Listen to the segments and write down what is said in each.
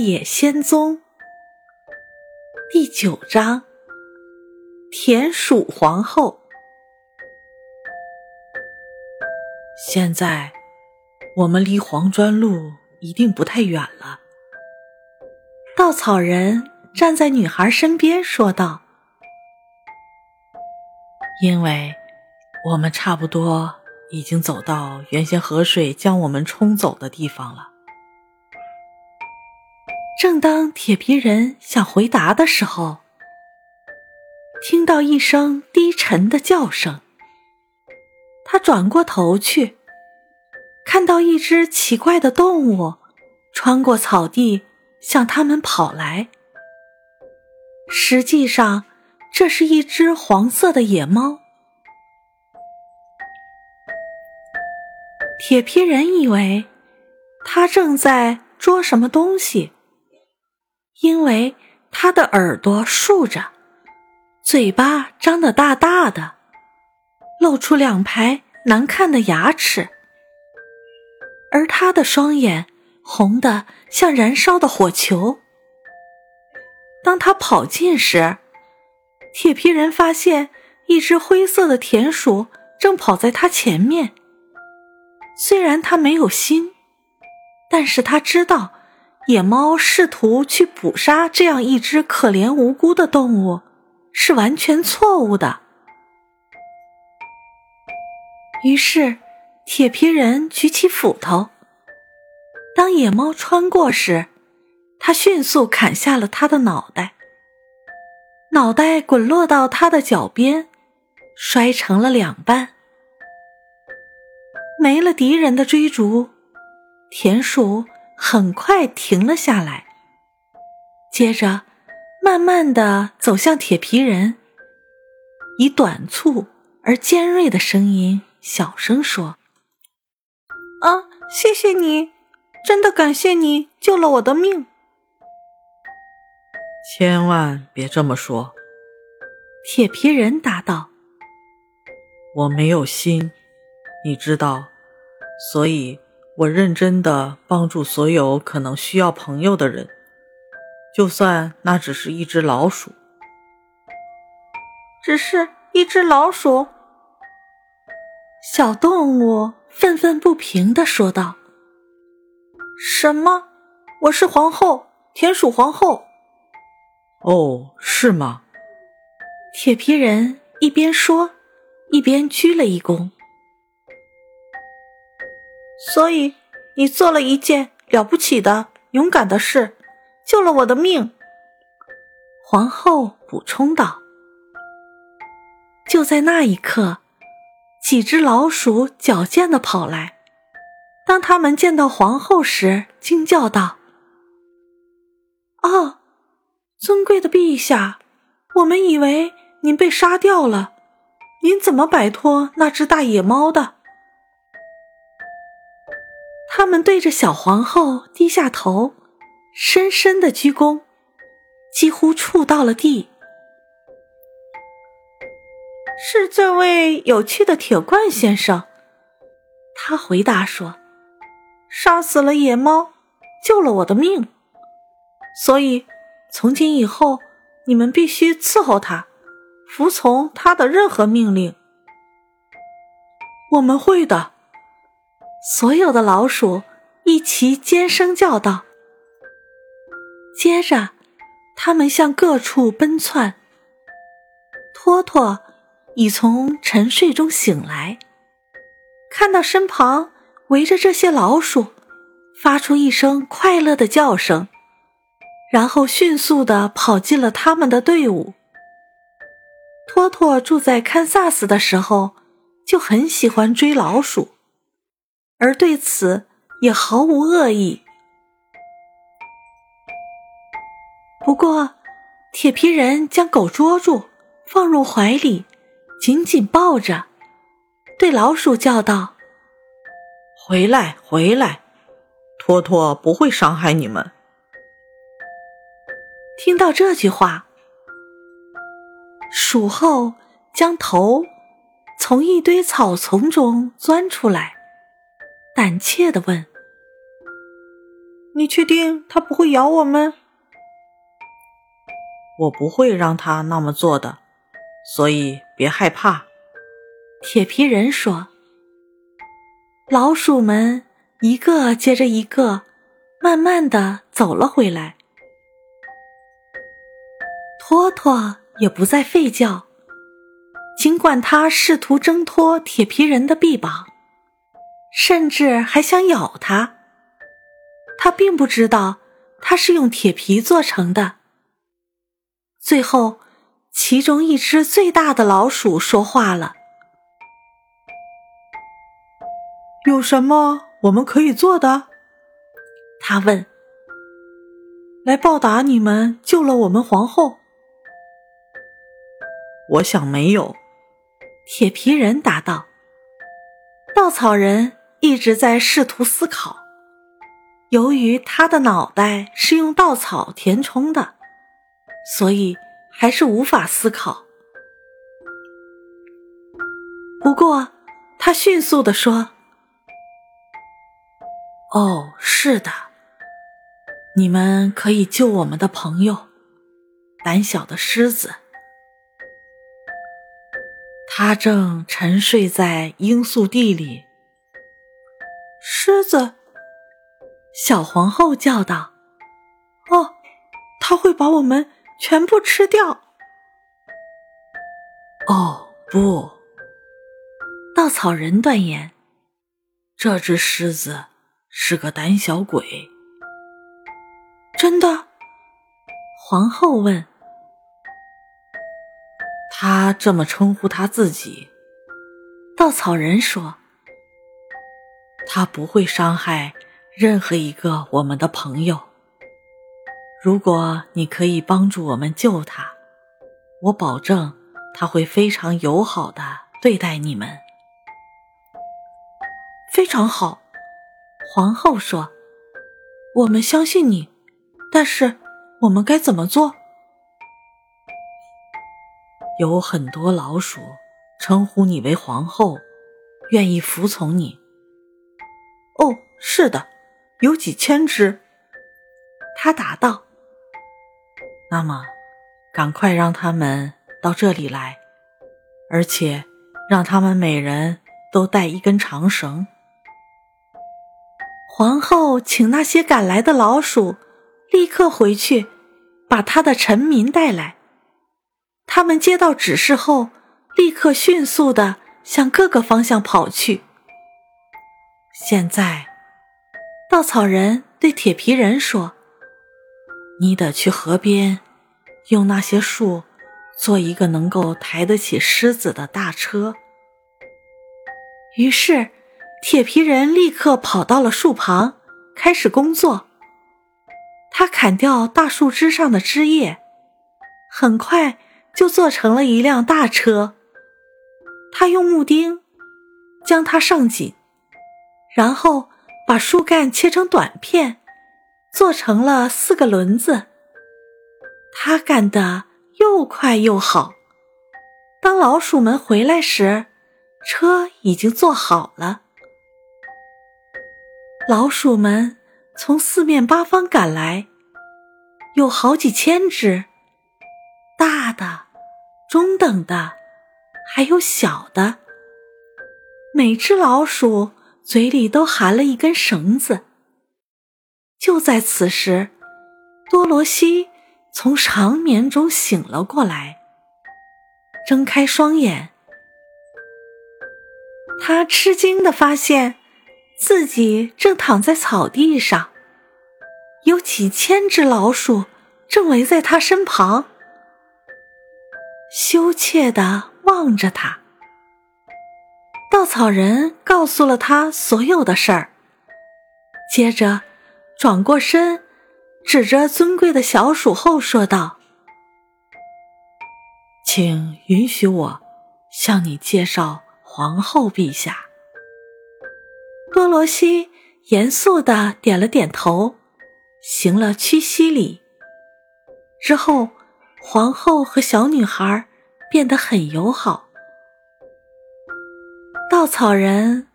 野仙踪》第九章：田鼠皇后。现在我们离黄砖路一定不太远了。稻草人站在女孩身边说道：“因为我们差不多已经走到原先河水将我们冲走的地方了。”正当铁皮人想回答的时候，听到一声低沉的叫声。他转过头去，看到一只奇怪的动物穿过草地向他们跑来。实际上，这是一只黄色的野猫。铁皮人以为他正在捉什么东西。因为他的耳朵竖着，嘴巴张得大大的，露出两排难看的牙齿，而他的双眼红得像燃烧的火球。当他跑近时，铁皮人发现一只灰色的田鼠正跑在他前面。虽然他没有心，但是他知道。野猫试图去捕杀这样一只可怜无辜的动物，是完全错误的。于是，铁皮人举起斧头。当野猫穿过时，他迅速砍下了它的脑袋。脑袋滚落到他的脚边，摔成了两半。没了敌人的追逐，田鼠。很快停了下来，接着慢慢的走向铁皮人，以短促而尖锐的声音小声说：“啊，谢谢你，真的感谢你救了我的命。”千万别这么说，铁皮人答道：“我没有心，你知道，所以。”我认真的帮助所有可能需要朋友的人，就算那只是一只老鼠。只是一只老鼠。小动物愤愤不平的说道：“什么？我是皇后，田鼠皇后。”哦，是吗？铁皮人一边说，一边鞠了一躬。所以，你做了一件了不起的、勇敢的事，救了我的命。”皇后补充道。就在那一刻，几只老鼠矫健的跑来。当他们见到皇后时，惊叫道：“哦，尊贵的陛下，我们以为您被杀掉了，您怎么摆脱那只大野猫的？”他们对着小皇后低下头，深深的鞠躬，几乎触到了地。是这位有趣的铁罐先生，他回答说：“杀死了野猫，救了我的命，所以从今以后，你们必须伺候他，服从他的任何命令。”我们会的。所有的老鼠一齐尖声叫道。接着，他们向各处奔窜。托托已从沉睡中醒来，看到身旁围着这些老鼠，发出一声快乐的叫声，然后迅速的跑进了他们的队伍。托托住在堪萨斯的时候，就很喜欢追老鼠。而对此也毫无恶意。不过，铁皮人将狗捉住，放入怀里，紧紧抱着，对老鼠叫道：“回来，回来，托托不会伤害你们。”听到这句话，鼠后将头从一堆草丛中钻出来。胆怯的问：“你确定它不会咬我们？我不会让它那么做的，所以别害怕。”铁皮人说。老鼠们一个接着一个，慢慢的走了回来。托托也不再吠叫，尽管他试图挣脱铁皮人的臂膀，甚至还想咬他。他并不知道它是用铁皮做成的。最后，其中一只最大的老鼠说话了。有什么我们可以做的？他问。来报答你们救了我们皇后。我想没有。铁皮人答道。稻草人一直在试图思考。由于他的脑袋是用稻草填充的，所以还是无法思考。不过，他迅速地说。哦，是的，你们可以救我们的朋友，胆小的狮子。他正沉睡在罂粟地里。狮子，小皇后叫道：“哦，他会把我们全部吃掉。”哦，不，稻草人断言，这只狮子。是个胆小鬼，真的？皇后问。他这么称呼他自己。稻草人说：“他不会伤害任何一个我们的朋友。如果你可以帮助我们救他，我保证他会非常友好的对待你们。”非常好。皇后说：“我们相信你，但是我们该怎么做？”有很多老鼠称呼你为皇后，愿意服从你。哦，是的，有几千只。他答道：“那么，赶快让他们到这里来，而且让他们每人都带一根长绳。”皇后请那些赶来的老鼠立刻回去，把她的臣民带来。他们接到指示后，立刻迅速的向各个方向跑去。现在，稻草人对铁皮人说：“你得去河边，用那些树做一个能够抬得起狮子的大车。”于是。铁皮人立刻跑到了树旁，开始工作。他砍掉大树枝上的枝叶，很快就做成了一辆大车。他用木钉将它上紧，然后把树干切成短片，做成了四个轮子。他干得又快又好。当老鼠们回来时，车已经做好了。老鼠们从四面八方赶来，有好几千只，大的、中等的，还有小的。每只老鼠嘴里都含了一根绳子。就在此时，多罗西从长眠中醒了过来，睁开双眼，他吃惊的发现。自己正躺在草地上，有几千只老鼠正围在他身旁，羞怯地望着他。稻草人告诉了他所有的事儿，接着转过身，指着尊贵的小鼠后说道：“请允许我向你介绍皇后陛下。”多罗西严肃的点了点头，行了屈膝礼。之后，皇后和小女孩变得很友好。稻草人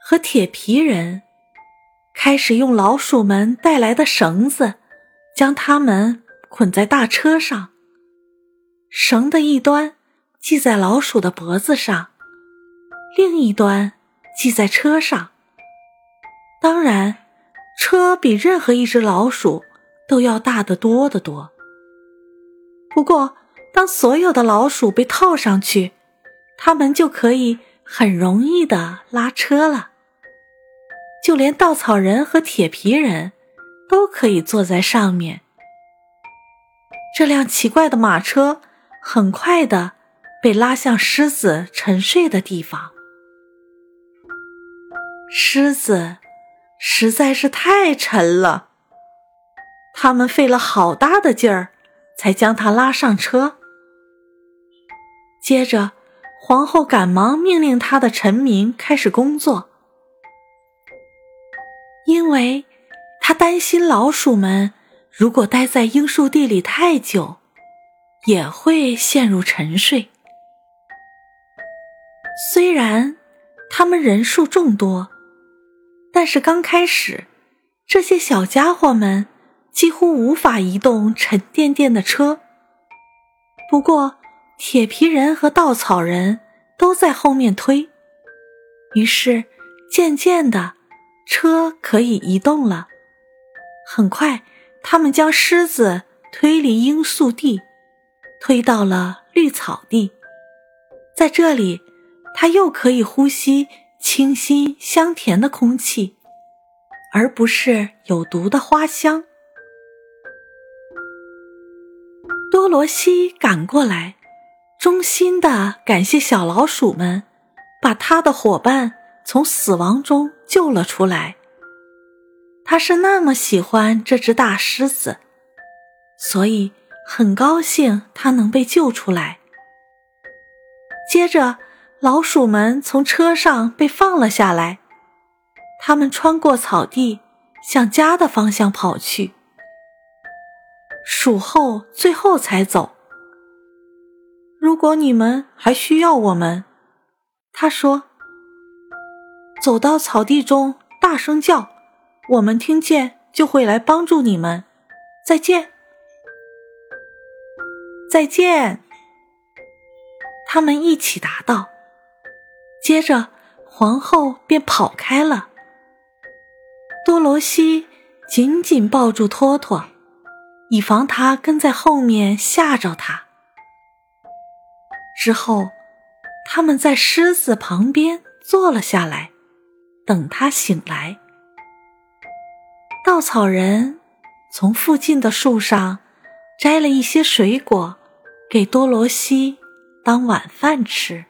和铁皮人开始用老鼠们带来的绳子，将它们捆在大车上。绳的一端系在老鼠的脖子上，另一端系在车上。当然，车比任何一只老鼠都要大得多得多。不过，当所有的老鼠被套上去，它们就可以很容易的拉车了。就连稻草人和铁皮人都可以坐在上面。这辆奇怪的马车很快的被拉向狮子沉睡的地方。狮子实在是太沉了，他们费了好大的劲儿才将它拉上车。接着，皇后赶忙命令她的臣民开始工作。因为她担心老鼠们如果待在樱树地里太久，也会陷入沉睡。虽然他们人数众多，但是刚开始，这些小家伙们几乎无法移动沉甸甸的车。不过，铁皮人和稻草人都在后面推，于是渐渐的。车可以移动了。很快，他们将狮子推离罂粟地，推到了绿草地。在这里，它又可以呼吸清新香甜的空气，而不是有毒的花香。多罗西赶过来，衷心的感谢小老鼠们，把他的伙伴。从死亡中救了出来。他是那么喜欢这只大狮子，所以很高兴它能被救出来。接着，老鼠们从车上被放了下来，他们穿过草地，向家的方向跑去。鼠后最后才走。如果你们还需要我们，他说。走到草地中，大声叫，我们听见就会来帮助你们。再见，再见。他们一起答道。接着，皇后便跑开了。多罗西紧紧抱住托托，以防他跟在后面吓着他。之后，他们在狮子旁边坐了下来。等他醒来，稻草人从附近的树上摘了一些水果，给多罗西当晚饭吃。